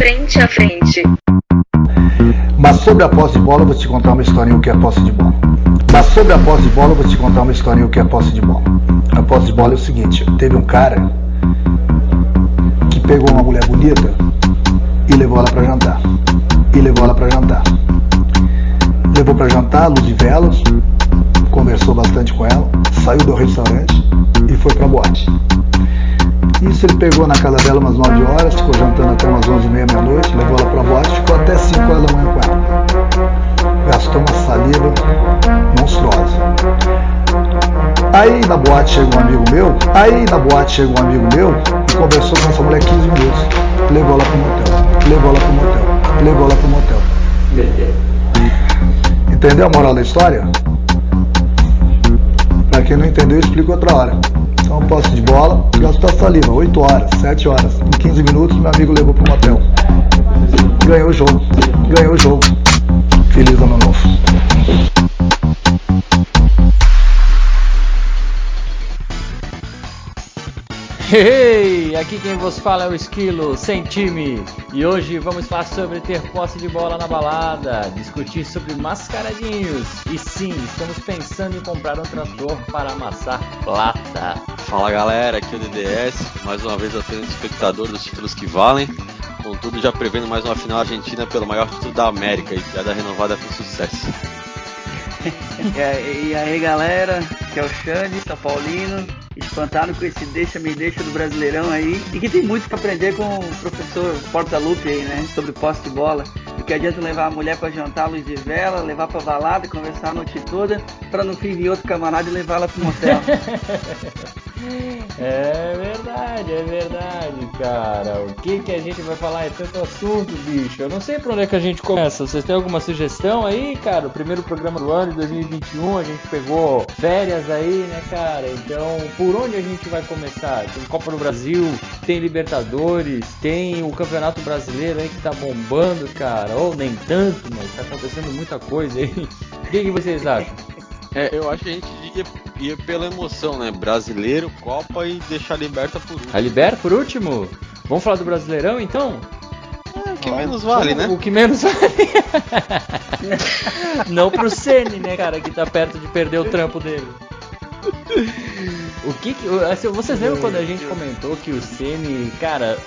frente a frente. Mas sobre a posse de bola, vou te contar uma historinha o que é posse de bola. Mas sobre a posse de bola, vou te contar uma historinha o que é posse de bola. A posse de bola é o seguinte: teve um cara que pegou uma mulher bonita e levou ela para jantar. E levou ela para jantar. Levou para jantar, luz de velas, conversou bastante com ela, saiu do restaurante e foi para boate. Isso ele pegou na casa dela umas 9 horas, ficou jantando até umas 11 e meia, meia-noite, levou ela pra boate, ficou até 5 horas da manhã com ela. Gastou uma saliva monstruosa. Aí na boate chega um amigo meu, aí na boate chega um amigo meu e conversou com essa mulher 15 minutos. Levou ela pro motel, levou ela pro motel, levou ela pro motel. Entendeu a moral da história? Pra quem não entendeu, eu explico outra hora. Então, posse de bola, gastou a saliva, 8 horas, 7 horas. Em 15 minutos, meu amigo levou pro motel. Ganhou o jogo, ganhou o jogo. Feliz ano novo. Hey, aqui quem vos fala é o Esquilo, sem time. E hoje vamos falar sobre ter posse de bola na balada, discutir sobre mascaradinhos. E sim, estamos pensando em comprar um trator para amassar plata. Fala galera, aqui é o DDS, mais uma vez apenas espectador dos títulos que valem. Contudo, já prevendo mais uma final argentina pelo maior título da América e piada renovada com sucesso. e aí galera, que é o Xande, São Paulino, espantado com esse deixa-me deixa do Brasileirão aí, e que tem muito que aprender com o professor Porta-Lupe aí, né, sobre posse de bola. E que adianta levar a mulher para jantar luz de vela, levar pra balada, conversar a noite toda, para no fim vir outro camarada e levá-la pro motel. É verdade, é verdade, cara. O que que a gente vai falar? É tanto assunto, bicho. Eu não sei por onde é que a gente começa. Vocês têm alguma sugestão aí, cara? O primeiro programa do ano de 2021, a gente pegou férias aí, né, cara? Então, por onde a gente vai começar? Tem Copa do Brasil, tem Libertadores, tem o Campeonato Brasileiro aí que tá bombando, cara. Ou nem tanto, mas tá acontecendo muita coisa aí. O que, que vocês acham? É, eu acho que a gente ia, ia pela emoção, né? Brasileiro, Copa e deixar a Liberta por último. A Liberta por último? Vamos falar do Brasileirão então? É, o que menos vale, né? O que menos vale. Não pro Ceni, né, cara, que tá perto de perder o trampo dele. O que, que assim, vocês lembram quando a gente comentou que o Ceni, cara,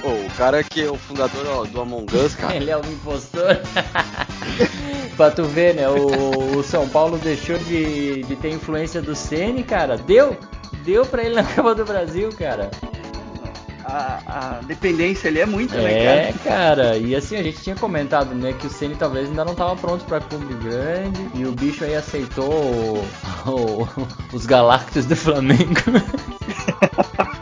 Pô, o cara que é o fundador ó, do Among Us, cara. ele é um impostor. pra tu ver, né? O, o, São Paulo deixou de, de ter influência do Ceni, cara. Deu, deu pra ele na Copa do Brasil, cara. A, a dependência ali é muita, é, né, cara? É, cara. E assim, a gente tinha comentado, né, que o Ceni talvez ainda não tava pronto pra clube grande. E o bicho aí aceitou o, o, os Galactus do Flamengo.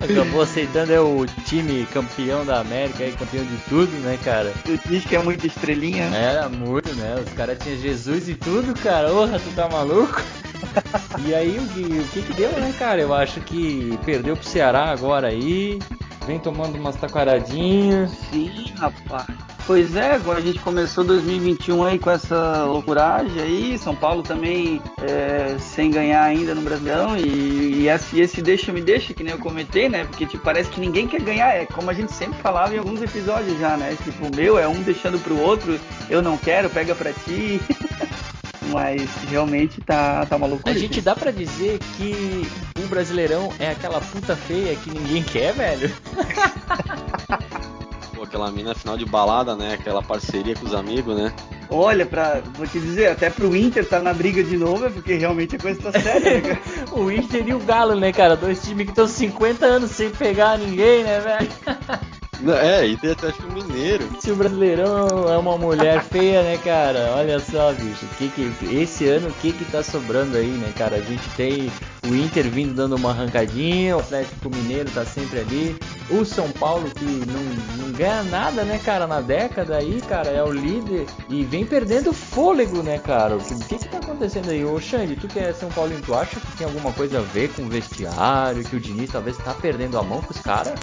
Acabou aceitando é o time campeão da América, aí, campeão de tudo, né, cara? Tu diz que é muito estrelinha. Era muito, né? Os caras tinham Jesus e tudo, cara. Porra, tu tá maluco? e aí, o que, o que que deu, né, cara? Eu acho que perdeu pro Ceará agora aí. Vem tomando umas taquaradinhas. Sim, rapaz. Pois é, agora a gente começou 2021 aí com essa loucuragem aí, São Paulo também é, sem ganhar ainda no Brasileirão e, e esse, esse deixa me deixa, que nem eu comentei, né? Porque tipo, parece que ninguém quer ganhar, é como a gente sempre falava em alguns episódios já, né? Tipo, o meu é um deixando pro outro, eu não quero, pega pra ti. Mas realmente tá, tá maluco. A gente dá pra dizer que o Brasileirão é aquela puta feia que ninguém quer, velho. Pô, aquela mina final de balada, né? Aquela parceria com os amigos, né? Olha, pra, vou te dizer, até pro Inter tá na briga de novo, é porque realmente a coisa tá séria, né, o Inter e o Galo, né, cara? Dois times que estão 50 anos sem pegar ninguém, né, velho? É, e tem Atlético Mineiro. Se o Brasileirão é uma mulher feia, né, cara? Olha só, bicho. Que que, esse ano, o que que tá sobrando aí, né, cara? A gente tem o Inter vindo dando uma arrancadinha, o Atlético Mineiro tá sempre ali. O São Paulo que não, não ganha nada, né, cara, na década aí, cara, é o líder e vem perdendo fôlego, né, cara? O que, que que tá acontecendo aí? Ô, Xande, tu que é São Paulino, tu acha que tem alguma coisa a ver com o vestiário, que o Diniz talvez tá perdendo a mão com os caras?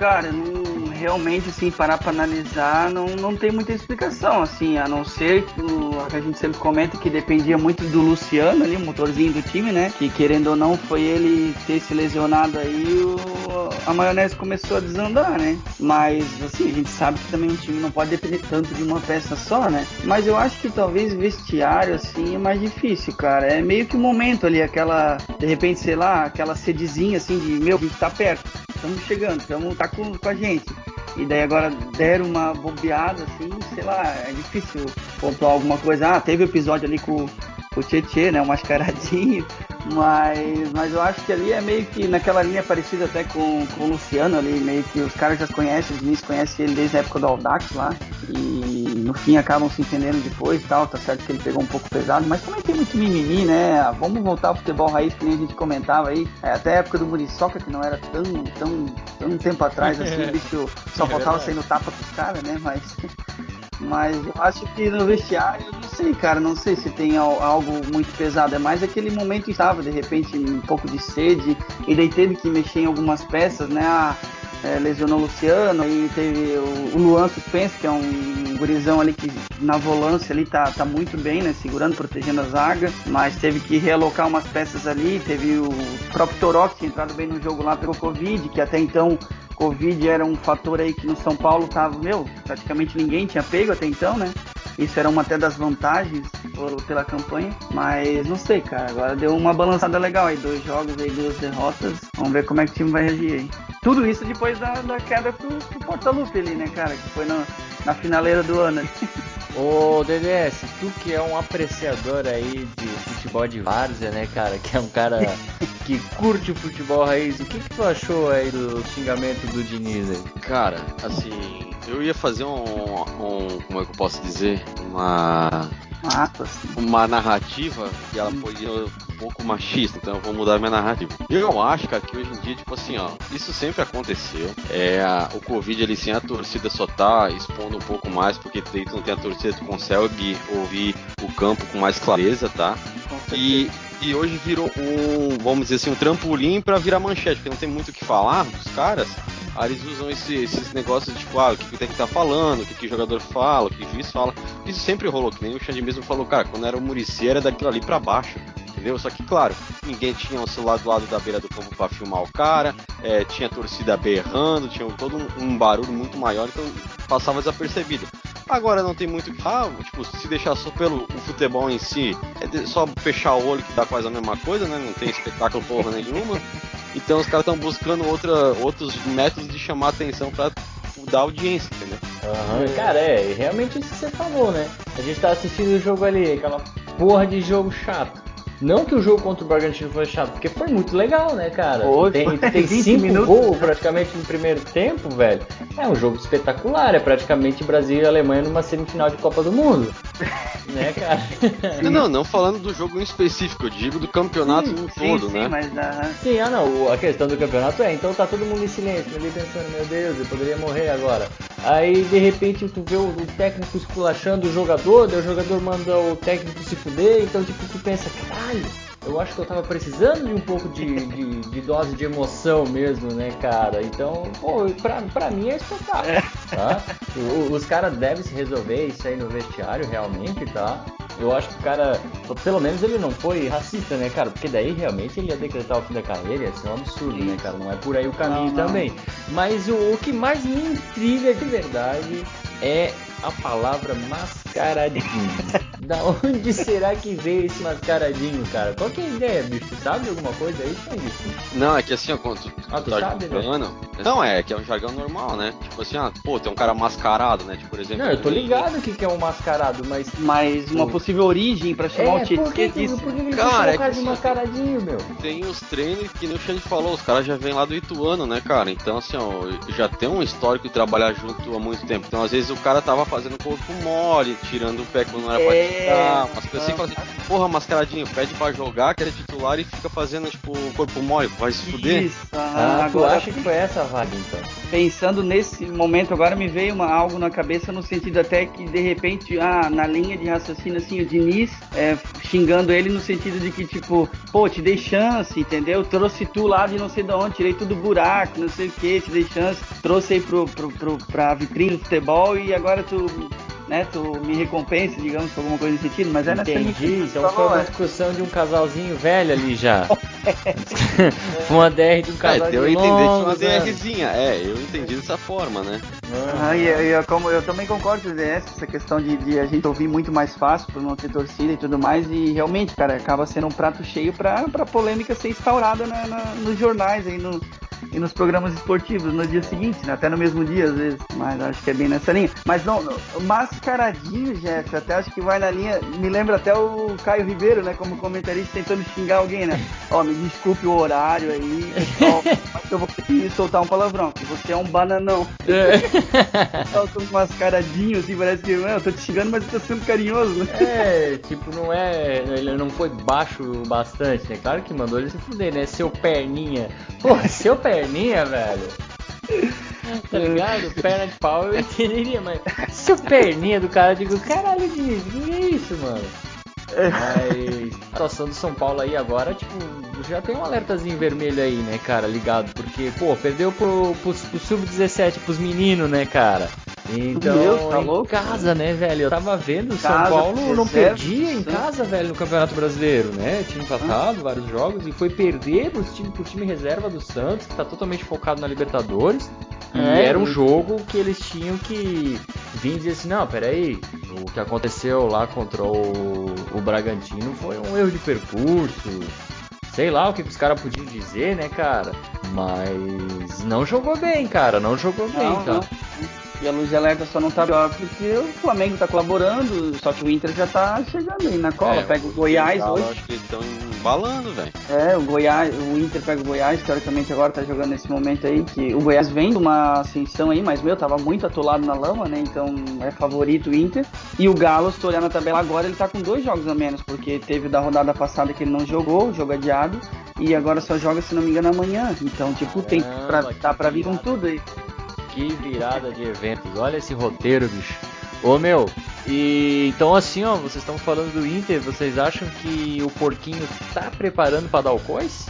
Cara, não, realmente, assim, parar para analisar, não, não tem muita explicação, assim, a não ser o, que a gente sempre comenta que dependia muito do Luciano ali, o motorzinho do time, né? Que querendo ou não, foi ele ter se lesionado aí, o, a maionese começou a desandar, né? Mas, assim, a gente sabe que também um time não pode depender tanto de uma peça só, né? Mas eu acho que talvez vestiário, assim, é mais difícil, cara. É meio que o um momento ali, aquela, de repente, sei lá, aquela sedezinha, assim, de, meu, a gente tá perto, estamos chegando, estamos tá com, com a gente. E daí agora deram uma bobeada, assim, sei lá, é difícil pontuar alguma coisa. Ah, teve episódio ali com, com o Tietê, né, o mascaradinho, mas, mas eu acho que ali é meio que naquela linha parecida até com, com o Luciano ali, meio que os caras já conhecem, o Diniz conhece ele desde a época do Aldax lá, e no fim acabam se entendendo depois tal, tá certo que ele pegou um pouco pesado, mas também tem muito mimimi, né? Vamos voltar ao futebol raiz que nem a gente comentava aí, é, até a época do Muriçoca, que não era tão, tão, tão tempo atrás assim, o bicho só é faltava sair no tapa com os caras, né? Mas mas eu acho que no vestiário, não sei, cara, não sei se tem algo muito pesado. É mais aquele momento que estava, de repente, um pouco de sede, e daí teve que mexer em algumas peças, né? Ah, é, lesionou o Luciano, e teve o, Luan Suspense, que é um gurizão ali que na volância ali tá, tá muito bem, né? Segurando, protegendo a zaga, mas teve que realocar umas peças ali. Teve o próprio Toró, que tinha entrado bem no jogo lá, pegou Covid, que até então Covid era um fator aí que no São Paulo tava, meu, praticamente ninguém tinha pego até então, né? Isso era uma até das vantagens por, pela campanha, mas não sei, cara. Agora deu uma balançada legal aí, dois jogos aí, duas derrotas. Vamos ver como é que o time vai reagir aí. Tudo isso depois da, da queda pro, pro Portalupe ali, né, cara? Que foi na, na finaleira do ano. Ô DDS, tu que é um apreciador aí de futebol de várzea, né, cara? Que é um cara que curte o futebol raiz, o que, que tu achou aí do xingamento do Diniz aí? Cara, assim, eu ia fazer um, um como é que eu posso dizer? Uma uma narrativa e ela podia um pouco machista, então eu vou mudar minha narrativa. Eu acho, cara, que hoje em dia, tipo assim, ó, isso sempre aconteceu. É, o Covid ele sim, a torcida só tá expondo um pouco mais, porque daí tu não tem a torcida, tu consegue ouvir o campo com mais clareza, tá? E, e hoje virou um, vamos dizer assim, um trampolim para virar manchete, porque não tem muito o que falar dos caras. Eles usam esse, esses negócios de tipo, ah, o que, tem que estar tá falando, o que, que o jogador fala, o que o juiz fala. Isso sempre rolou, que nem o Xande mesmo falou, cara, quando era o Murici era daquilo ali para baixo entendeu? Só que, claro, ninguém tinha o celular do lado da beira do campo para filmar o cara, é, tinha torcida berrando, tinha todo um, um, barulho muito maior, então passava desapercebido. Agora não tem muito que ah, tipo, se deixar só pelo futebol em si, é só fechar o olho que dá quase a mesma coisa, né? Não tem espetáculo porra nenhuma. Então os caras estão buscando outra, outros métodos de chamar atenção para dar audiência, entendeu? Uhum. Cara, é realmente isso que você falou, né? A gente tá assistindo o jogo ali, aquela porra de jogo chato. Não que o jogo contra o Bragantino foi chato, porque foi muito legal, né, cara? Foi, tem, tem cinco gols praticamente no primeiro tempo, velho. É um jogo espetacular, é praticamente Brasil e Alemanha numa semifinal de Copa do Mundo. né, cara? Não, não, não falando do jogo em específico, eu digo do campeonato sim, no todo, sim, né? Mas, uh... Sim, ah não, a questão do campeonato é, então tá todo mundo em silêncio, ali pensando, meu Deus, eu poderia morrer agora. Aí de repente tu vê o, o técnico esculachando o jogador, daí o jogador manda o técnico se fuder, então tipo, tu pensa, caralho eu acho que eu tava precisando de um pouco de, de, de dose de emoção mesmo, né, cara? Então, pô, pra, pra mim é espetáculo, é. tá? O, os caras devem se resolver isso aí no vestiário, realmente, tá? Eu acho que o cara, pelo menos ele não foi racista, né, cara? Porque daí realmente ele ia decretar o fim da carreira, ia ser um absurdo, né, cara? Não é por aí o caminho não, não. também. Mas o, o que mais me intriga de verdade é a palavra mascaradinho. da onde será que veio esse mascaradinho, cara? Qual que é a ideia, bicho? Tu sabe alguma coisa aí, Xande? Não, é que assim, ó, quando tu, ah, tu tá sabe, né? Né? Não, é que é um jargão normal, né? Tipo assim, ah, pô, tem um cara mascarado, né? Tipo, por exemplo... Não, eu tô ligado que, que é um mascarado, mas... Mas uma possível origem pra chamar é, o Tietchan por que, disso? Por que ele cara, é cara de mascaradinho, meu? Tem os treinos que nem o Xande falou, os caras já vêm lá do Ituano, né, cara? Então, assim, ó, já tem um histórico de trabalhar junto há muito tempo. Então, às vezes o cara tava fazendo corpo mole, tirando o pé quando não era pra é... tirar, umas coisas assim, fala assim, porra, mascaradinho, pede pra jogar, que é titular e fica fazendo, tipo, corpo mole, vai se fuder. Isso, ah, ah agora acho que foi essa a vaga, então. Pensando nesse momento, agora me veio uma, algo na cabeça no sentido até que, de repente, ah, na linha de raciocínio, assim, o Diniz é, xingando ele no sentido de que, tipo, pô, te dei chance, entendeu? Trouxe tu lá de não sei de onde, tirei tudo buraco, não sei o que, te dei chance, trouxe aí pro, pro, pro, pra vitrine do futebol e agora tu né, tu me recompensa, digamos, por alguma coisa nesse sentido, mas é nessa Entendi, então foi uma discussão de um casalzinho velho ali já. foi uma DR de um casal é, deu de entender que uma DRzinha, é, eu entendi dessa forma, né? Ah, e, e, como eu também concordo com essa questão de, de, a gente ouvir muito mais fácil por não ter torcida e tudo mais, e realmente, cara, acaba sendo um prato cheio pra, pra polêmica ser instaurada na, na, nos jornais aí, no, e nos programas esportivos no dia seguinte, né? até no mesmo dia às vezes, mas acho que é bem nessa linha. Mas não, mascaradinho, Jeff, até acho que vai na linha, me lembra até o Caio Ribeiro, né, como comentarista tentando xingar alguém, né? Ó, oh, me desculpe o horário aí, pessoal, mas eu vou ter que soltar um palavrão, que você é um bananão. É. Solta um mascaradinho, assim, parece que, eu tô te xingando, mas você tá sendo carinhoso, né? É, tipo, não é, ele não foi baixo bastante, né? Claro que mandou ele se fuder, né? Seu perninha. Porra, seu perninha perninha, velho. Tá ligado? Perna de pau eu entenderia, mas se o perninha do cara, eu digo, caralho, Diniz, que é isso, mano? Mas a situação do São Paulo aí agora, tipo, já tem um alertazinho vermelho aí, né, cara, ligado? Porque, pô, perdeu pro, pro, pro Sub-17 pros meninos, né, cara? Então, Deus, tá em louco, casa, né, velho? Eu tava vendo, o São Paulo não perdia em casa, velho, no Campeonato Brasileiro, né? Tinha empatado ah. vários jogos e foi perder pro time, pro time reserva do Santos, que tá totalmente focado na Libertadores. E é, era um jogo que eles tinham que vir e dizer assim, não, peraí, o que aconteceu lá contra o, o Bragantino foi um erro de percurso, sei lá o que os caras podiam dizer, né, cara? Mas não jogou bem, cara, não jogou bem, não, cara. Não. E a luz de alerta só não tá pior porque o Flamengo tá colaborando, só que o Inter já tá chegando aí na cola. É, pega o Goiás hoje. Acho que eles estão embalando, velho. É, o Goiás, o Inter pega o Goiás, teoricamente agora tá jogando nesse momento aí, que o Goiás vem de uma ascensão aí, mas meu, tava muito atolado na lama, né? Então é favorito o Inter. E o Galo, se tu olhar na tabela agora, ele tá com dois jogos a menos, porque teve da rodada passada que ele não jogou, jogo adiado, e agora só joga, se não me engano, amanhã. Então, tipo, tem pra, tá pra vir com tudo aí. Que virada de eventos. Olha esse roteiro, bicho. Ô meu, e então assim, ó, vocês estão falando do Inter, vocês acham que o porquinho tá preparando para dar o coice?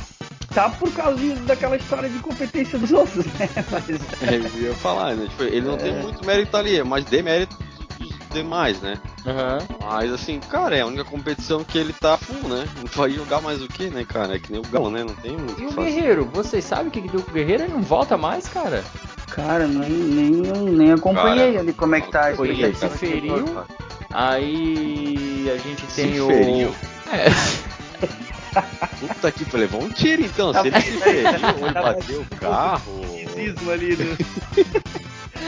Tá por causa de, daquela história de competência dos outros, né? Mas... É, eu ia falar, né? Tipo, ele não é... tem muito mérito ali, mas demérito dos demais, né? Uhum. Mas assim, cara, é a única competição que ele tá full, né? Não vai jogar mais o que, né, cara? É que nem o Galo, né? Não tem muito. E o Guerreiro, vocês sabem o que, que deu com o Guerreiro? Ele não volta mais, cara? Cara, nem, nem, nem acompanhei cara, ali como é que tá. Foi ele se feriu, aí a gente tem se o... Feriu. É. Puta que pariu, levou um tiro então. Se ele se feriu, ele bateu o carro. ali do...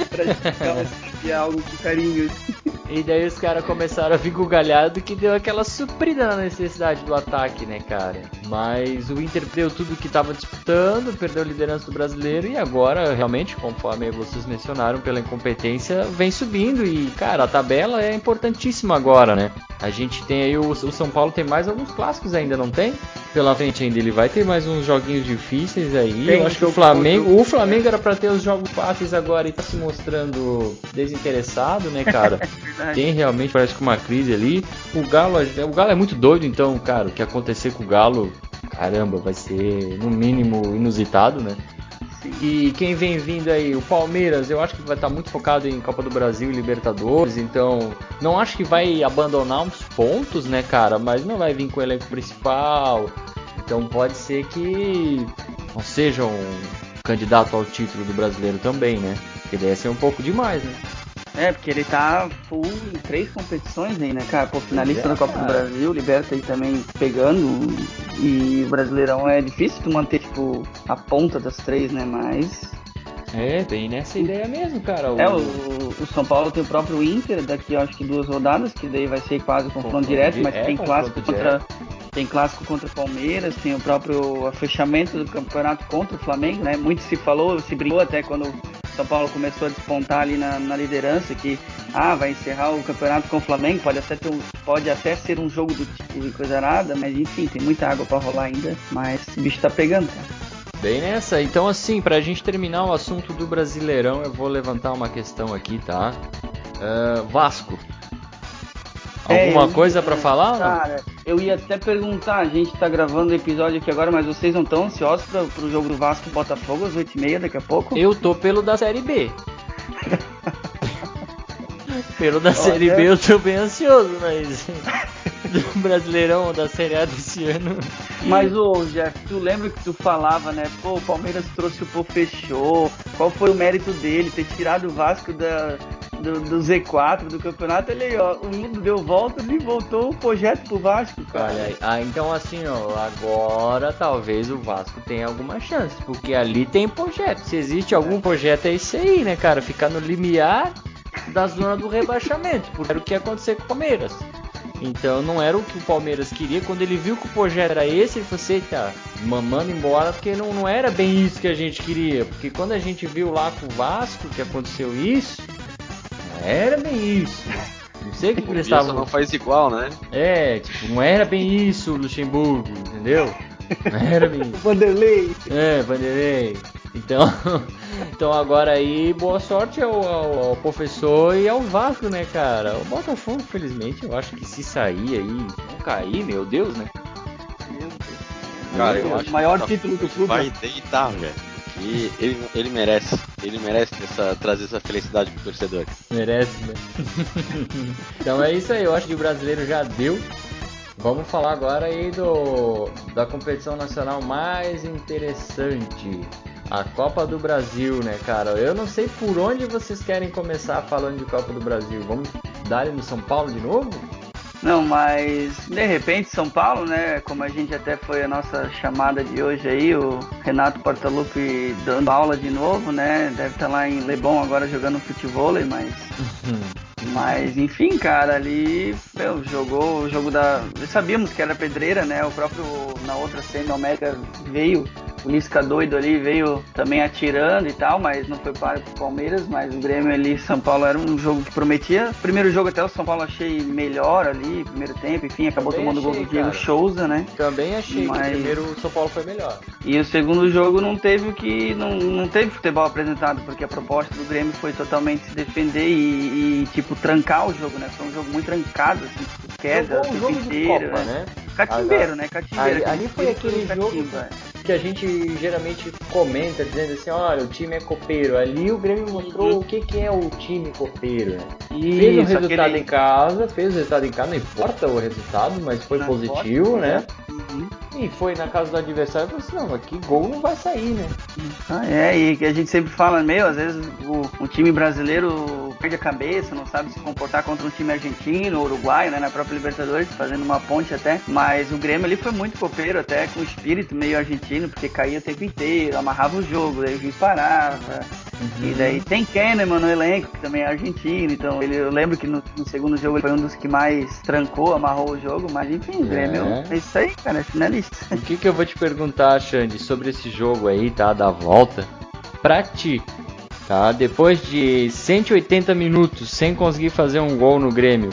pra algo com carinho. E daí os caras começaram a vir com o galhado que deu aquela suprida na necessidade do ataque, né, cara? Mas o Inter perdeu tudo que estava disputando, perdeu a liderança do brasileiro e agora, realmente, conforme vocês mencionaram, pela incompetência, vem subindo. E, cara, a tabela é importantíssima agora, né? A gente tem aí o, o São Paulo tem mais alguns clássicos ainda, não tem? Pela frente ainda, ele vai ter mais uns joguinhos difíceis aí. Tem, Eu acho que o Flamengo, o Flamengo era para ter os jogos fáceis agora e tá se mostrando desinteressado, né, cara? Tem realmente parece que uma crise ali. O Galo, o Galo é muito doido, então, cara, o que acontecer com o Galo, caramba, vai ser no mínimo inusitado, né? E quem vem vindo aí, o Palmeiras, eu acho que vai estar muito focado em Copa do Brasil e Libertadores, então não acho que vai abandonar uns pontos, né, cara? Mas não vai vir com o elenco principal. Então pode ser que não seja um candidato ao título do brasileiro também, né? Porque daí ia ser um pouco demais, né? É, porque ele tá full em três competições aí, né, cara? Pô, finalista é, da Copa do Brasil, Liberta aí também pegando. E o Brasileirão é difícil tu manter, tipo, a ponta das três, né? Mas. É, bem nessa ideia mesmo, cara. O... É, o, o São Paulo tem o próprio Inter daqui, acho que duas rodadas, que daí vai ser quase confronto, confronto direto, mas é, tem clássico contra. Tem clássico contra o Palmeiras, tem o próprio fechamento do campeonato contra o Flamengo, né? Muito se falou, se brincou até quando são Paulo começou a despontar ali na, na liderança, que ah, vai encerrar o campeonato com o Flamengo, pode até, ter um, pode até ser um jogo do e coisa nada, mas enfim, tem muita água para rolar ainda, mas o bicho tá pegando, cara. Bem nessa, então assim, pra gente terminar o assunto do Brasileirão, eu vou levantar uma questão aqui, tá? Uh, Vasco. É, Alguma é, coisa para falar? Cara, eu ia até perguntar, a gente tá gravando o episódio aqui agora, mas vocês não estão ansiosos pra, pro jogo do Vasco e Botafogo às 8h30 daqui a pouco? Eu tô pelo da Série B. pelo da Olha. Série B eu tô bem ansioso, mas do Brasileirão da Série A desse ano. Mas ô Jeff, tu lembra que tu falava, né? Pô, o Palmeiras trouxe o Pô fechou. Qual foi o mérito dele ter tirado o Vasco da, do, do, Z4 do campeonato, ele, ó, o mundo deu voltas e voltou o projeto pro Vasco, cara. Olha ah, então assim, ó, agora talvez o Vasco tenha alguma chance, porque ali tem projeto. Se existe algum projeto, é isso aí, né, cara? Ficar no limiar da zona do rebaixamento, porque era o que ia acontecer com o Palmeiras. Então não era o que o Palmeiras queria. Quando ele viu que o projeto era esse, ele falou assim, tá, mamando embora, porque não, não era bem isso que a gente queria. Porque quando a gente viu lá com o Vasco que aconteceu isso, era bem isso. Não sei o que, que eles estavam. não faz igual, né? É, tipo, não era bem isso, Luxemburgo, entendeu? Não era bem isso. Vanderlei. É, Vanderlei. Então, então agora aí, boa sorte ao, ao, ao, professor e ao Vasco, né, cara? O Botafogo, infelizmente, eu acho que se sair aí, não cair, meu Deus, né? Meu Deus. Cara, eu acho o maior título do clube. Vai deitar, velho. E ele, ele merece. Ele merece essa, trazer essa felicidade pro torcedor. Merece, né? então é isso aí, eu acho que o brasileiro já deu. Vamos falar agora aí do da competição nacional mais interessante. A Copa do Brasil, né, cara? Eu não sei por onde vocês querem começar falando de Copa do Brasil. Vamos dar no São Paulo de novo? Não, mas de repente São Paulo, né? Como a gente até foi a nossa chamada de hoje aí, o Renato Portaluppi dando aula de novo, né? Deve estar tá lá em Lebon agora jogando futebol, mas. mas enfim, cara, ali meu, jogou o jogo da. Sabíamos que era pedreira, né? O próprio na outra semi Omega veio o Lisca doido ali veio também atirando e tal, mas não foi para o Palmeiras, mas o Grêmio ali, São Paulo era um jogo que prometia. Primeiro jogo até o São Paulo achei melhor ali, primeiro tempo, enfim, acabou Também tomando o gol do Diego Souza, né? Também achei mas... que o primeiro o São Paulo foi melhor. E o segundo jogo não teve o que. Não, não teve futebol apresentado, porque a proposta do Grêmio foi totalmente se defender e, e tipo, trancar o jogo, né? Foi um jogo muito trancado, assim, tipo, queda, um jogo inteiro, Copa, né? Catimbeiro, né? Catimbeiro. Ali, ali foi aquele jogo que a gente geralmente comenta dizendo assim, olha, o time é copeiro. Ali o Grêmio mostrou uhum. o que, que é o time copeiro, né? E fez o resultado aquele... em casa, fez o resultado em casa, não importa o resultado, mas foi não positivo, importa, né? Uhum. E foi na casa do adversário e falou assim, não, aqui gol não vai sair, né? Ah, é, e que a gente sempre fala, meio, às vezes o, o, time brasileiro perde a cabeça, não sabe se comportar contra um time argentino, uruguaio, né, na própria Libertadores, fazendo uma ponte até, mas o Grêmio ali foi muito copeiro, até com espírito meio argentino, porque caía o tempo inteiro, amarrava o jogo, daí o juiz parava, uhum. e daí tem Kahneman no elenco, que também é argentino, então ele, eu lembro que no, no, segundo jogo ele foi um dos que mais trancou, amarrou o jogo, mas enfim, o Grêmio é, é isso aí, cara, é finalista. O que, que eu vou te perguntar, Xande, sobre esse jogo aí, tá? Da volta. Pra ti, tá? Depois de 180 minutos sem conseguir fazer um gol no Grêmio,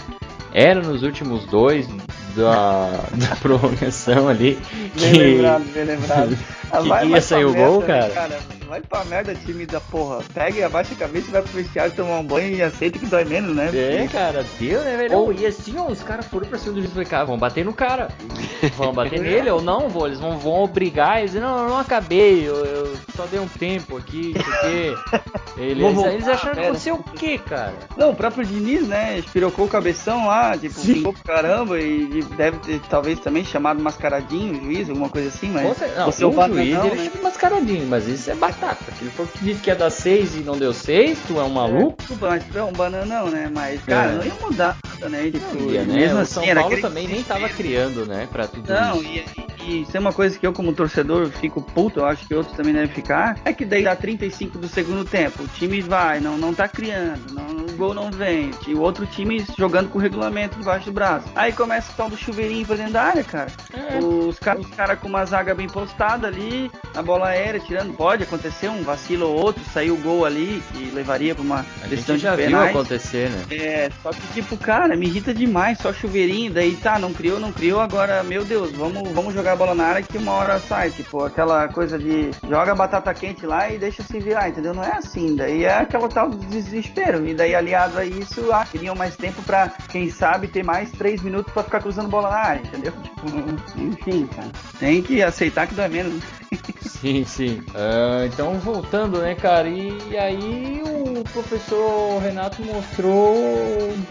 era nos últimos dois da, da prorrogação ali. Que... Bem lembrado, bem lembrado. que vai, ia sair o gol, cara? Né, cara? Vai pra merda, time da porra. Pega, abaixa a cabeça e vai pro vestiário tomar um banho e aceita que dói menos, né? É, cara, deu, né, velho? Ou... E assim, ó, os caras foram pra cima do juiz e falaram, cara, vão bater no cara. vão bater nele ou não, vou, eles vão, vão obrigar. Eles não, eu não acabei, eu, eu, só dei um tempo aqui, porque eles, voltar, eles acharam que aconteceu o quê, cara? Não, o próprio Diniz, né, espirocou o cabeção lá, tipo, ficou pra caramba e deve ter talvez também chamado mascaradinho juiz, alguma coisa assim, mas. Você, não, você o, o juiz não, ele né? chama mascaradinho, mas isso é batata. Ele falou que disse que ia dar 6 e não deu 6, tu é um maluco? É, mas tu é um bananão, né? Mas, cara, é. não ia mudar nada, né? Tipo, não ia, né? Mesmo o assim, São Paulo também nem tava criando, né, pra tudo não, isso. Não, e, e isso é uma coisa que eu, como torcedor, fico puto, eu acho que outros também devem ficar, é que daí dá 35 do segundo tempo, o time vai, não, não tá criando, não gol não vem. E o outro time jogando com o regulamento debaixo do braço. Aí começa o tal do chuveirinho pra dentro da área, cara. É. Os caras cara com uma zaga bem postada ali, na bola aérea, tirando. Pode acontecer um vacilo ou outro, sair o gol ali, que levaria pra uma a decisão gente já de penais. viu acontecer, né? É, só que tipo, cara, me irrita demais, só chuveirinho, daí tá, não criou, não criou, agora, meu Deus, vamos, vamos jogar a bola na área que uma hora sai. Tipo, aquela coisa de joga batata quente lá e deixa se virar, entendeu? Não é assim, daí é aquela tal desespero. E daí, aliado a isso, ah, queriam mais tempo pra, quem sabe, ter mais três minutos pra ficar cruzando bola na área, entendeu? Tipo, enfim, cara. Tem que aceitar que dói menos. Sim, sim. Uh, então, voltando, né, cara? E, aí o professor Renato mostrou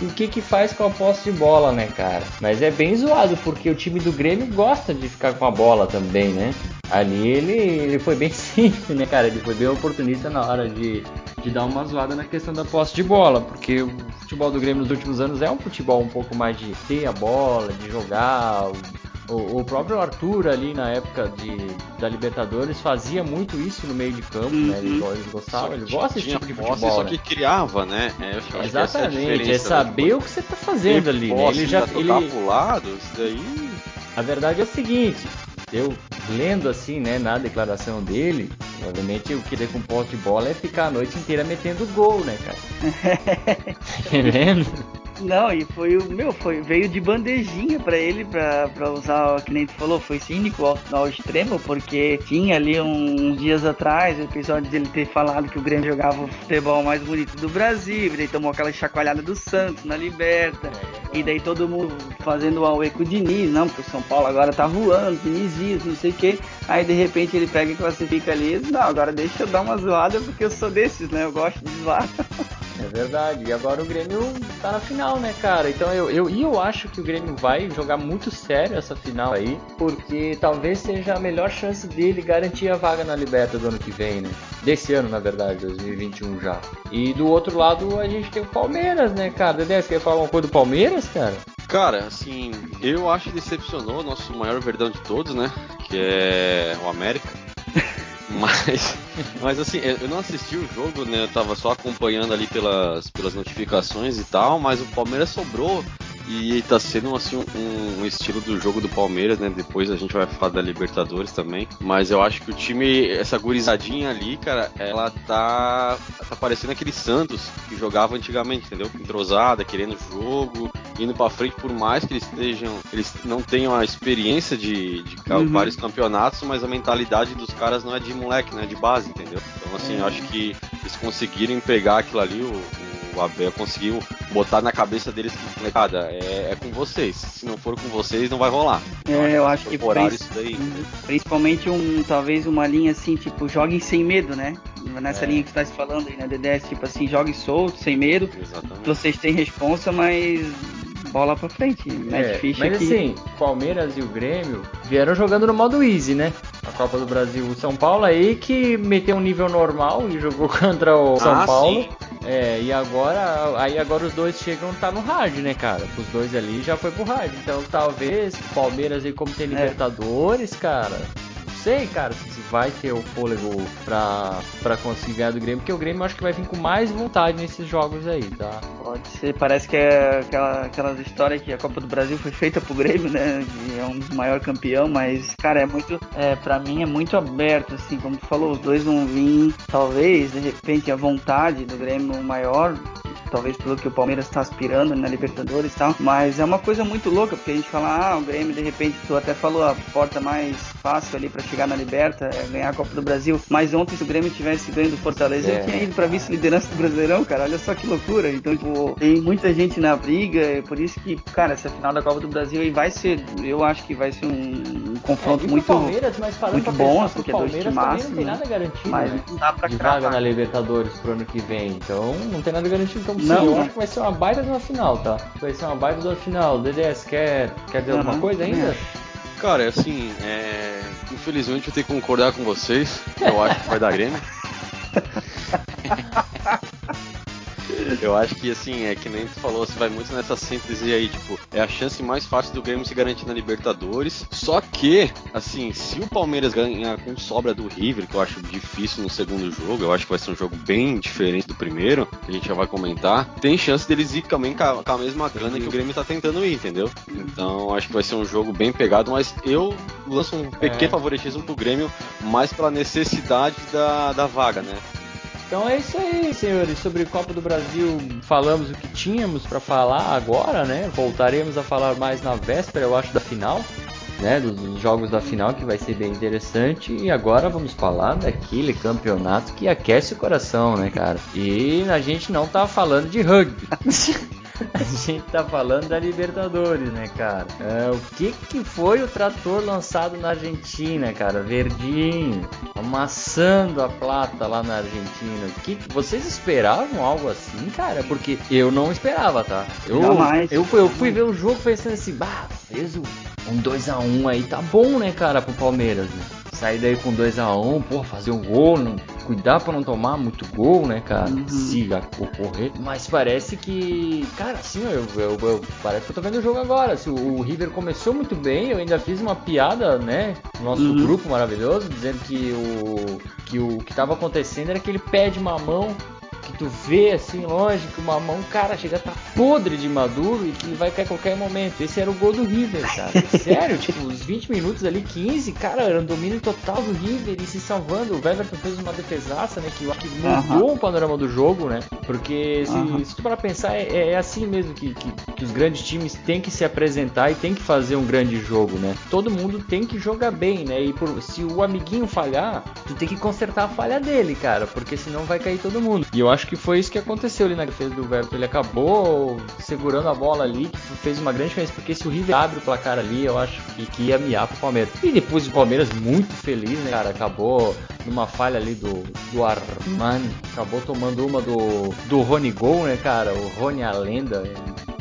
o que que faz com a posse de bola, né, cara? Mas é bem zoado, porque o time do Grêmio gosta de ficar com a bola também, né? Ali ele, ele foi bem simples, né, cara? Ele foi bem oportunista na hora de, de dar uma zoada na questão da posse de bola, porque o futebol do Grêmio nos últimos anos é um futebol um pouco mais de ter a bola, de jogar, o, o, próprio Arthur ali na época de, da Libertadores fazia muito isso no meio de campo, uhum. né? Ele, ele gostava, ele gosta desse tipo de futebol. Só né? que criava, né? É, Exatamente, é, é saber o que você está fazendo ali. Né? Ele já ele pro lado, isso daí. A verdade é o seguinte, eu lendo assim, né, na declaração dele, obviamente o que ele com posse de bola é ficar a noite inteira metendo gol, né, cara? tá vendo? Não, e foi o meu, foi veio de bandejinha para ele para usar, que nem tu falou, foi cínico ao, ao, extremo, porque tinha ali uns dias atrás o episódio dele ter falado que o Grêmio jogava o futebol mais bonito do Brasil, e daí tomou aquela chacoalhada do Santos na Liberta, e daí todo mundo fazendo o eco de Diniz, não, porque o São Paulo agora tá voando, Diniz não sei o que. Aí de repente ele pega e classifica ali, não, agora deixa eu dar uma zoada porque eu sou desses, né? Eu gosto de zoar. É verdade. E agora o Grêmio tá na final, né, cara? Então eu, eu, e eu acho que o Grêmio vai jogar muito sério essa final aí, porque talvez seja a melhor chance dele garantir a vaga na Liberta do ano que vem, né? Desse ano, na verdade, 2021 já. E do outro lado a gente tem o Palmeiras, né, cara? Dedé, você quer falar alguma coisa do Palmeiras, cara? Cara, assim, eu acho que decepcionou o nosso maior verdão de todos, né? Que é o América. Mas, mas assim, eu não assisti o jogo, né? Eu tava só acompanhando ali pelas, pelas notificações e tal, mas o Palmeiras sobrou e tá sendo assim um, um, estilo do jogo do Palmeiras, né? Depois a gente vai falar da Libertadores também. Mas eu acho que o time, essa gurizadinha ali, cara, ela tá. tá parecendo aquele Santos que jogava antigamente, entendeu? Entrosada, querendo jogo, indo pra frente, por mais que eles estejam. Eles não tenham a experiência de, de uhum. vários campeonatos, mas a mentalidade dos caras não é de moleque, não é de base, entendeu? Então assim, é. eu acho que eles conseguirem pegar aquilo ali, o, o Abel conseguiu botar na cabeça deles que, molecada, é, é, com vocês. Se não for com vocês, não vai rolar. É, eu acho que isso daí, principalmente um, talvez uma linha assim, tipo, joguem sem medo, né? Nessa é. linha que você tá falando aí, né, Dedé? Tipo assim, joguem solto, sem medo. Exatamente. Vocês têm responsa, mas bola pra frente. Mete é, ficha mas aqui. assim, Palmeiras e o Grêmio vieram jogando no modo easy, né? A Copa do Brasil, o São Paulo aí que meteu um nível normal e jogou contra o São ah, Paulo. Sim. É, e agora, aí agora os dois chegam, tá no hard, né, cara? Os dois ali já foi pro hard. Então talvez Palmeiras aí como tem é. Libertadores, cara, sei, cara, se vai ter o fôlego pra, pra conseguir ganhar do Grêmio, porque o Grêmio acho que vai vir com mais vontade nesses jogos aí, tá? Pode ser, parece que é aquela, aquelas histórias que a Copa do Brasil foi feita pro Grêmio, né? E é um dos maiores campeão, mas, cara, é muito, é, pra mim é muito aberto, assim, como tu falou, os dois vão vir, talvez, de repente, a vontade do Grêmio maior, talvez pelo que o Palmeiras está aspirando na Libertadores e tal, mas é uma coisa muito louca, porque a gente fala, ah, o Grêmio, de repente, tu até falou a porta mais fácil ali para chegar na Liberta, é ganhar a Copa do Brasil, mas ontem se o Grêmio tivesse ganho do Fortaleza, é. ele tinha ido pra vice-liderança do Brasileirão, cara, olha só que loucura, então, tipo, tem muita gente na briga, é por isso que, cara, essa final da Copa do Brasil aí vai ser, eu acho que vai ser um, um confronto é, muito, Palmeiras, mas muito bom, porque é dois times não tem nada garantido, mas né? não dá pra de vaga na Libertadores pro ano que vem, então não tem nada garantido, então Sim, não, eu acho que vai ser uma baita de uma final, tá? Vai ser uma baita de uma final. DDS, quer, quer dizer uhum. alguma coisa ainda? Cara, assim, é... infelizmente eu tenho que concordar com vocês. Eu acho que vai dar Grêmio. Eu acho que assim, é que nem tu falou, você vai muito nessa síntese aí, tipo, é a chance mais fácil do Grêmio se garantir na Libertadores. Só que, assim, se o Palmeiras ganhar com sobra do River, que eu acho difícil no segundo jogo, eu acho que vai ser um jogo bem diferente do primeiro, que a gente já vai comentar, tem chance deles ir também com a, com a mesma grana que o Grêmio tá tentando ir, entendeu? Então acho que vai ser um jogo bem pegado, mas eu lanço um pequeno é. favoritismo pro Grêmio mais pela necessidade da, da vaga, né? Então é isso aí, senhores. Sobre Copa do Brasil, falamos o que tínhamos para falar agora, né? Voltaremos a falar mais na véspera, eu acho, da final, né? Dos jogos da final, que vai ser bem interessante. E agora vamos falar daquele campeonato que aquece o coração, né, cara? E a gente não tá falando de rugby. A gente tá falando da Libertadores, né, cara? É, o que que foi o trator lançado na Argentina, cara? Verdinho, amassando a plata lá na Argentina. O que vocês esperavam algo assim, cara? Porque eu não esperava, tá? Eu, eu, fui, eu fui ver o jogo pensando assim, bah, fez um 2x1 um aí, tá bom, né, cara, pro Palmeiras, né? Sair daí com 2x1, um, pô, fazer um gol, não, cuidar para não tomar muito gol, né, cara? Uhum. Se ocorrer. Mas parece que, cara, assim, eu, eu, eu, parece que eu tô vendo o jogo agora. Se o, o, River começou muito bem, eu ainda fiz uma piada, né, no nosso uhum. grupo maravilhoso, dizendo que o que o que tava acontecendo era que ele pede mamão que tu vê assim longe que o mamão, cara, chega tá podre de maduro e que vai cair a qualquer momento. Esse era o gol do River, cara. Sério, tipo, os 20 minutos ali, 15, cara, era um domínio total do River e se salvando. O Weverton fez uma defesaça, né, que eu acho que mudou o panorama do jogo, né? Porque se, se tu para pensar, é, é, assim mesmo que, que, que, os grandes times têm que se apresentar e têm que fazer um grande jogo, né? Todo mundo tem que jogar bem, né? E por, se o amiguinho falhar, tu tem que consertar a falha dele, cara, porque senão vai cair todo mundo. E eu acho que foi isso que aconteceu ali na defesa do Everton. Ele acabou segurando a bola ali, que fez uma grande diferença, porque se o River abre o placar ali, eu acho que, que ia miar pro Palmeiras. E depois o Palmeiras muito feliz, né, cara? Acabou numa falha ali do, do Armani, acabou tomando uma do, do Rony Gol, né, cara? O Rony a lenda,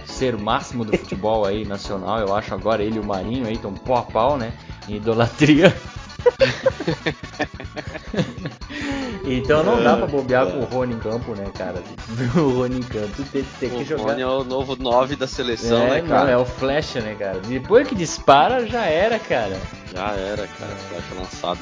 ser máximo do futebol aí nacional, eu acho agora ele e o Marinho aí estão pau a pau, né? Idolatria. então não dá pra bobear é. com o Rony em campo, né, cara? O Rony em campo, tem, tem que jogar. O Rony é o novo 9 da seleção, é, né, cara? Não, é o flecha, né, cara? Depois que dispara, já era, cara. Já era, cara. Flecha lançada.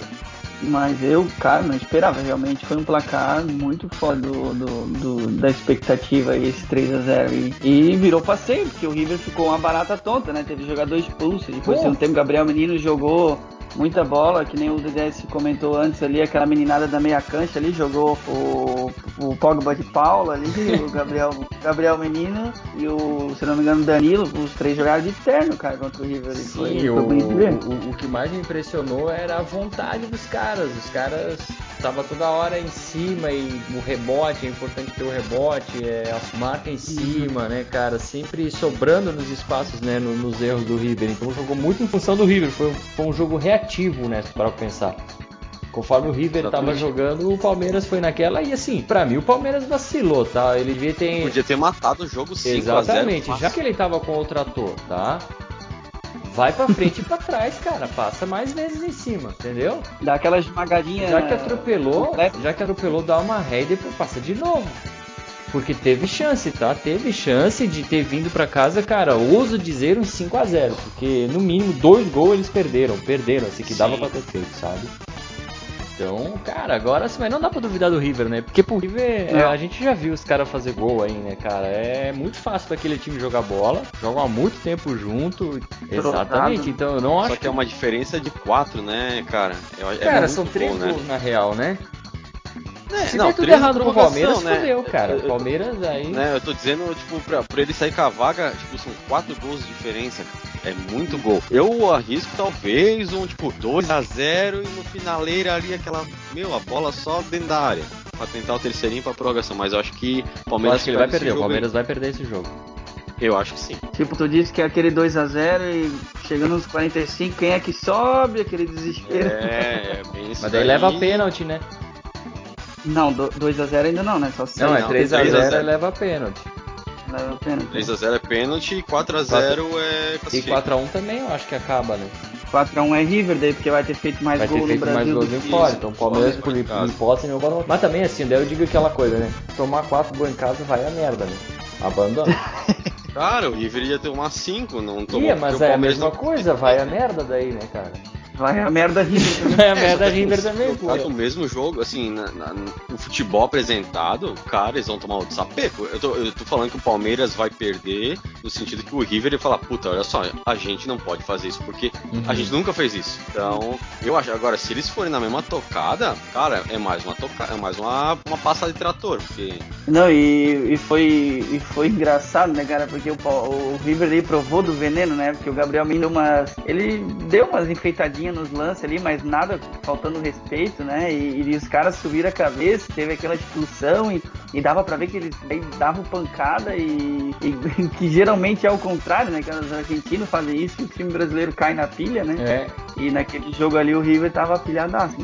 Mas eu, cara, não esperava. Realmente foi um placar muito fora do, do, do da expectativa esse 3 a 0 e, e, virou passeio, porque o River ficou uma barata tonta, né? Teve jogador expulso. Depois de um tempo, Gabriel Menino jogou muita bola, que nem o DDS comentou antes ali, aquela meninada da meia cancha ali, jogou o, o Pogba de Paula ali, o Gabriel, Gabriel Menino e o, se não me engano, Danilo, os três jogaram de terno, cara, contra o River. Sim, foi, foi o, o, o, que mais me impressionou era a vontade dos caras, os caras tava toda hora em cima e o rebote, é importante ter o rebote, é, as marcas em cima, né, cara, sempre sobrando nos espaços, né, no, nos erros do River, então jogou muito em função do River, foi, foi um jogo reativo negativo, né? Para pensar. Conforme o River estava jogando, o Palmeiras foi naquela e assim, para mim o Palmeiras vacilou, tá? Ele devia ter podia ter matado o jogo 5 Exatamente, já que ele tava com o trator, tá? Vai pra frente e pra trás, cara. Passa mais vezes em cima, entendeu? Dá aquela esmagadinha. Já que atropelou, já que atropelou, dá uma ré e depois passa de novo. Porque teve chance, tá? Teve chance de ter vindo para casa, cara. Ouso dizer um 5 a 0 Porque no mínimo dois gols eles perderam. Perderam, assim, que Sim. dava pra ter feito, sabe? Então, cara, agora mas não dá pra duvidar do River, né? Porque pro River é, a gente já viu os caras fazer gol aí, né, cara? É muito fácil daquele time jogar bola, jogam há muito tempo junto. Exatamente, então eu não acho. Só que é uma diferença de quatro, né, cara? É, cara, são três né? gols na real, né? É, Se não, tudo errado pro Palmeiras, né? fudeu, cara. Palmeiras aí. Né, eu tô dizendo, tipo, pra, pra ele sair com a vaga, tipo, são quatro gols de diferença, É muito gol. Eu arrisco talvez um, tipo, 2 a 0 e no finaleira ali aquela, meu, a bola só dentro da área. Pra tentar o terceirinho pra prorrogação. Mas eu acho que o Palmeiras. Eu acho que ele vai perder, o Palmeiras aí. vai perder esse jogo. Eu acho que sim. Tipo, tu disse que é aquele 2 a 0 e chegando nos 45, quem é que sobe? Aquele desespero. É, é bem isso. Mas daí, daí leva pênalti, né? Não, 2x0 ainda não, né? Só se Não, é 3x0 e leva pênalti. Leva pênalti. 3x0 é pênalti e 4x0 é E 4x1 também eu acho que acaba, né? 4x1 é River, daí porque vai ter feito mais vai gol ter feito no Brasil. mais gols em fora. Então o Palmeiras por, hipótese não vai Mas também assim, daí eu digo aquela coisa, né? Tomar 4 gols em casa vai a merda, né? Abandona. Cara, o River ia ter uma 5, não tomou. Ia, mas é a mesma não... coisa, vai a merda daí, né, cara? Vai a merda River também. Vai a merda River também, pô. No mesmo jogo, assim, na, na, no futebol apresentado, cara, eles vão tomar outro sapeco. Eu tô, eu tô falando que o Palmeiras vai perder, no sentido que o River ia falar, puta, olha só, a gente não pode fazer isso, porque uhum. a gente nunca fez isso. Então, eu acho, agora, se eles forem na mesma tocada, cara, é mais uma tocada, é mais uma, uma passada de trator, porque... Não, e, e, foi, e foi engraçado, né, cara, porque o, o River aí provou do veneno, né, porque o Gabriel Menino, umas, ele deu umas enfeitadinhas nos lances ali, mas nada faltando respeito, né? E, e os caras subiram a cabeça, teve aquela expulsão e, e dava para ver que eles davam pancada e, e, que geralmente é o contrário, né? Que os argentinos fazem isso e o time brasileiro cai na pilha, né? É. E naquele jogo ali o River tava pilhadaço.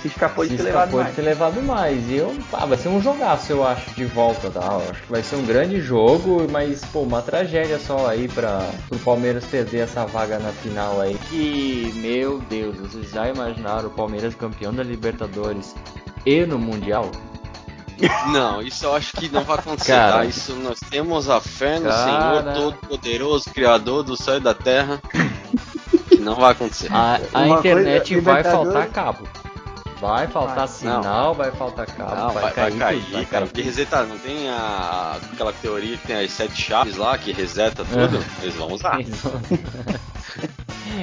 Se escapou de se ter escapou levado mais. de ter levado mais. E eu, ah, vai ser um jogaço, eu acho, de volta, tá? Eu acho que vai ser um grande jogo, mas, pô, uma tragédia só aí para o Palmeiras perder essa vaga na final aí. Que, meu Deus, vocês já imaginaram o Palmeiras campeão da Libertadores e no Mundial? Não, isso eu acho que não vai acontecer, tá? Cara, tá? Isso nós temos a fé no cara... Senhor Todo-Poderoso, Criador do céu e da terra. que não vai acontecer. A, a internet coisa, vai faltar cabo. Vai faltar vai. sinal, não. vai faltar cabo, não, vai, vai, cair, vai cair, tudo, vai cara. Porque resetar, não tem a, aquela teoria que tem as sete chaves lá que reseta tudo? Eles vão usar.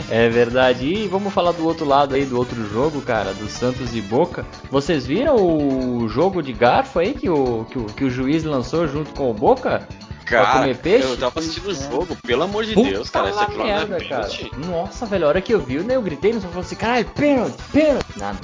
É verdade. E vamos falar do outro lado aí, do outro jogo, cara, do Santos e Boca. Vocês viram o jogo de garfo aí que o, que o, que o juiz lançou junto com o Boca? Cara, eu tava assistindo o jogo, pelo amor de Puta Deus, cara. Isso aqui merda, não é cara. Nossa, velho, a hora que eu vi, né, eu gritei, não falou assim, caralho, pênalti, pênalti. Nada.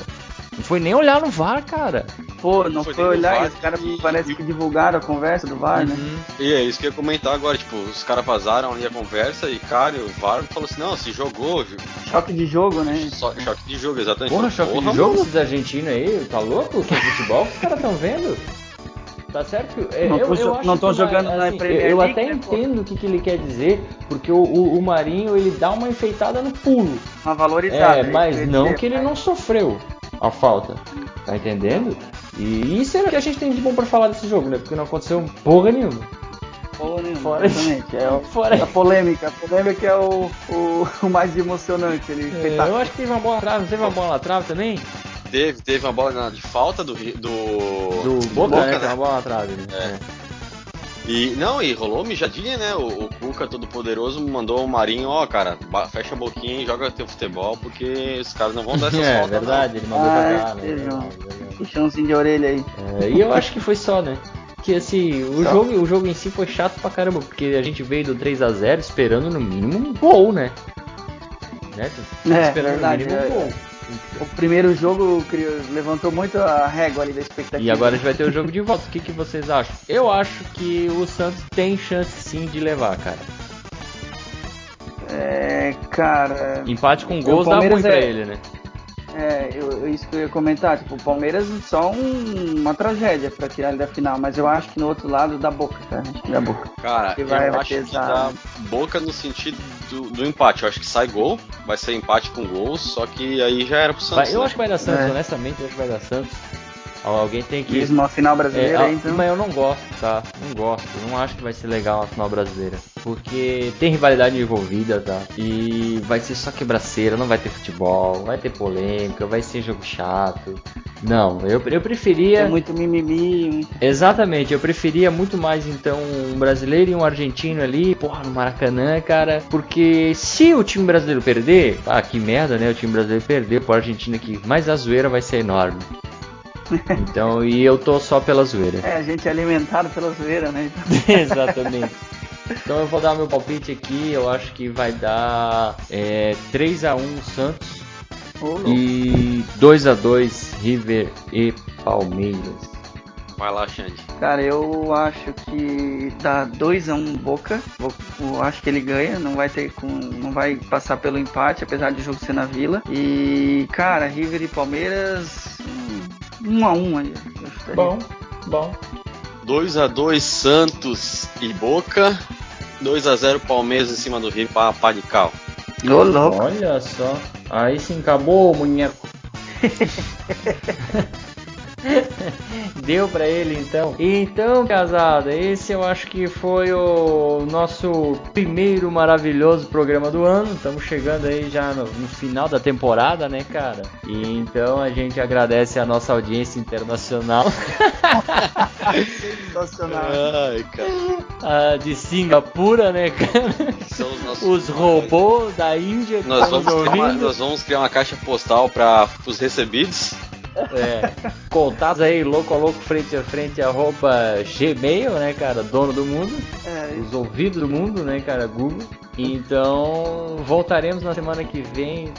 Não foi nem olhar no VAR, cara. Pô, não foi, foi olhar, os caras parece que divulgaram a conversa do VAR, né? uhum. né? E é isso que eu ia comentar agora, tipo, os caras vazaram ali a conversa e, cara, o VAR falou assim, não, se jogou. Choque de jogo, né? So, choque de jogo, exatamente. Porra, choque Porra, de jogo esses argentinos aí, tá louco? Que futebol que os caras tão vendo? Tá certo? É, não tô, eu, eu não estão jogando assim, na Premier Eu, eu até né, entendo o que, que ele quer dizer, porque o, o, o, Marinho ele dá uma enfeitada no pulo. Uma valorizada. É, mas não dizer, que ele mas... não sofreu a falta. Tá entendendo? E isso é o que a gente tem de bom para falar desse jogo, né? Porque não aconteceu porra nenhuma. Porra nenhuma, Fora exatamente. É o, Fora... a polêmica. A polêmica é o, o, o mais emocionante. Ele é, eu acho que teve uma bola na trave. Não teve uma bola na trave também? Teve, teve uma bola de falta do. Do, do Boca, Boca né? né? Uma bola na trave. Né? É. é. E não, e rolou mijadinha, né? O, o Cuca todo poderoso mandou o Marinho, ó, cara, fecha a boquinha e joga teu futebol, porque os caras não vão dar essas É faltas, verdade, não. ele mandou ah, jogar, né? Verdade, Puxãozinho de orelha aí. É, e eu acho que foi só, né? Que assim, o jogo, o jogo em si foi chato pra caramba, porque a gente veio do 3 a 0 esperando no mínimo um gol, né? né? É, esperando verdade, no mínimo um é. gol. O primeiro jogo levantou muito a régua ali da expectativa. E agora a gente vai ter o jogo de volta. O que, que vocês acham? Eu acho que o Santos tem chance sim de levar, cara. É, cara. Empate com gols dá ruim é... pra ele, né? É, eu, isso que eu ia comentar, tipo, o Palmeiras só um, uma tragédia pra tirar ele da final, mas eu acho que no outro lado dá boca, cara. Acho que dá boca. Cara, eu vai acho pesar. que dá boca no sentido do, do, empate. Eu acho que sai gol, vai ser empate com gols, só que aí já era pro Santos. Vai, eu né? acho que vai dar Santos, é. honestamente, eu acho que vai dar Santos. Alguém tem que. Mesmo a final brasileira, é, então. Mas eu não gosto, tá? Não gosto. não acho que vai ser legal a final brasileira. Porque tem rivalidade envolvida, tá? E vai ser só quebraceira, não vai ter futebol, vai ter polêmica, vai ser jogo chato. Não, eu, eu preferia. É muito mimimi. Exatamente, eu preferia muito mais então um brasileiro e um argentino ali, porra, no Maracanã, cara. Porque se o time brasileiro perder, ah, que merda, né? O time brasileiro perder pro Argentina aqui, mas a zoeira vai ser enorme. Então, e eu tô só pela zoeira. É, a gente é alimentado pela zoeira, né? Exatamente. Então eu vou dar meu palpite aqui, eu acho que vai dar é, 3x1 Santos oh, e 2x2 River e Palmeiras. Vai lá, Xande. Cara, eu acho que dá 2x1 Boca. Eu acho que ele ganha, não vai ter com. não vai passar pelo empate, apesar de o jogo ser na vila. E, cara, River e Palmeiras um a um aí. Bom, bom. 2 a 2 Santos e Boca. 2 a 0 Palmeiras em cima do Rio para pá de cal. Ô, louco. Olha só. Aí sim acabou munheco. Deu pra ele então. Então, casada, esse eu acho que foi o nosso primeiro maravilhoso programa do ano. Estamos chegando aí já no, no, final da temporada, né, cara? E então a gente agradece a nossa audiência internacional. Sensacional. Ai, cara. Ah, de Singapura, né, cara? São os nossos Os robôs da Índia que Nós estão vamos, uma, nós vamos criar uma caixa postal para os recebidos. É, contatos aí, louco a louco, frente a frente, arroba Gmail, né, cara? Dono do mundo. É, Os ouvidos do mundo, né, cara? Google. Então, voltaremos na semana que vem.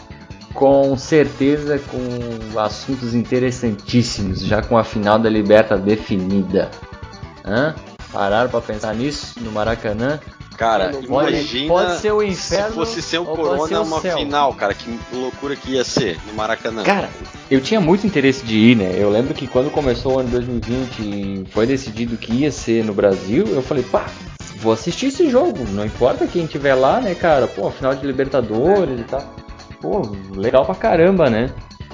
Com certeza com assuntos interessantíssimos, já com a final da Liberta definida. Hã? Pararam pra pensar nisso no Maracanã? Cara, imagina pode ser o inferno se fosse ser um ou pode ser Corona o uma céu. final, cara. Que loucura que ia ser no Maracanã. Cara, eu tinha muito interesse de ir, né? Eu lembro que quando começou o ano 2020 e foi decidido que ia ser no Brasil, eu falei, pá, vou assistir esse jogo. Não importa quem tiver lá, né, cara? Pô, final de Libertadores e tal. Pô, legal pra caramba, né?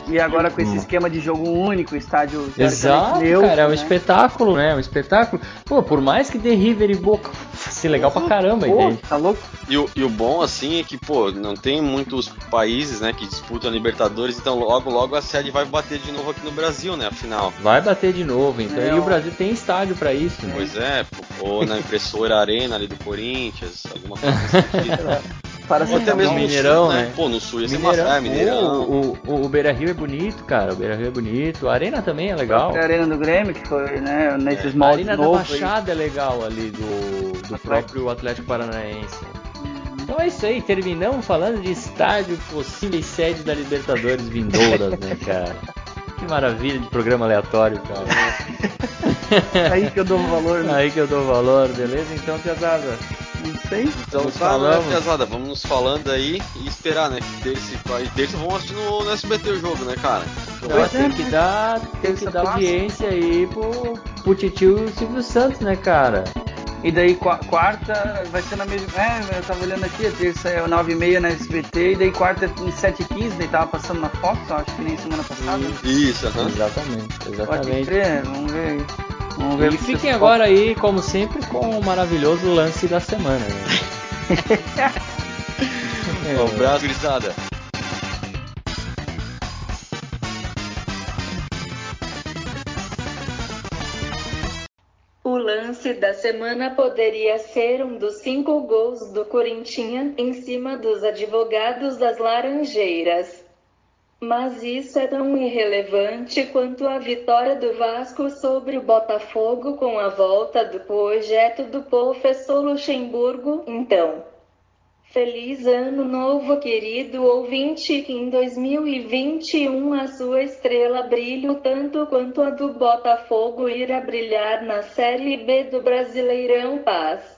E agora com esse Hum. esquema de jogo único, estádio Exato, neutro, cara, é um né? espetáculo, né? É um espetáculo. Pô, por mais que dê River e Boca, ser legal pra caramba, Pô, entende? tá louco? E o, e o bom, assim, é que, pô, não tem muitos países, né, que disputam a Libertadores, então logo, logo a sede vai bater de novo aqui no Brasil, né, afinal. Vai bater de novo, então. É, e o ó. Brasil tem estádio pra isso, né? Pois é, pô, ou na impressora Arena ali do Corinthians, alguma coisa nesse sentido. Para Ou até ser mesmo. Mineirão, sul, né? Pô, no sul ia ser Mineirão, massa, é, Mineirão. O, o, o Beira Rio é bonito, cara. O Beira Rio é bonito. A Arena também é legal. A Arena do Grêmio, que foi, né, nesses A moldes Arena da novos. aí. Baixada é legal ali do, do Atlético. próprio Atlético Paranaense. Então é isso aí, terminamos falando de estádio, possíveis sedes da Libertadores vindouras, né, cara? Que maravilha de programa aleatório, cara. Aí que eu dou valor, né? Aí que eu dou valor, beleza? Então, pesada. Não sei. Então Nos tá, falamos. né, pesada, vamos nos falando aí e esperar, né, que terça, terça vamos assistir no, no SBT o jogo, né, cara? Não, Pois tem é, que né? dar, tem que Terça dar audiência aí pro, pro titio Silvio Santos, né, cara? E daí qua- quarta vai ser na mesma. É, eu tava olhando aqui, a terça é 9h30 na SBT, e daí quarta é 7h15, daí tava passando na Fox, acho que nem semana passada. Isso, aham. Exatamente, Pode exatamente. crer, vamos ver aí. Vamos ver E fiquem agora aí, como sempre, com o maravilhoso lance da semana. Né? Um abraço, grisada. O lance da semana poderia ser um dos cinco gols do Corinthians em cima dos advogados das Laranjeiras. Mas isso é tão irrelevante quanto a vitória do Vasco sobre o Botafogo com a volta do projeto do professor Luxemburgo. Então, feliz ano novo, querido ouvinte, que em 2021 a sua estrela brilhe tanto quanto a do Botafogo irá brilhar na Série B do Brasileirão Paz.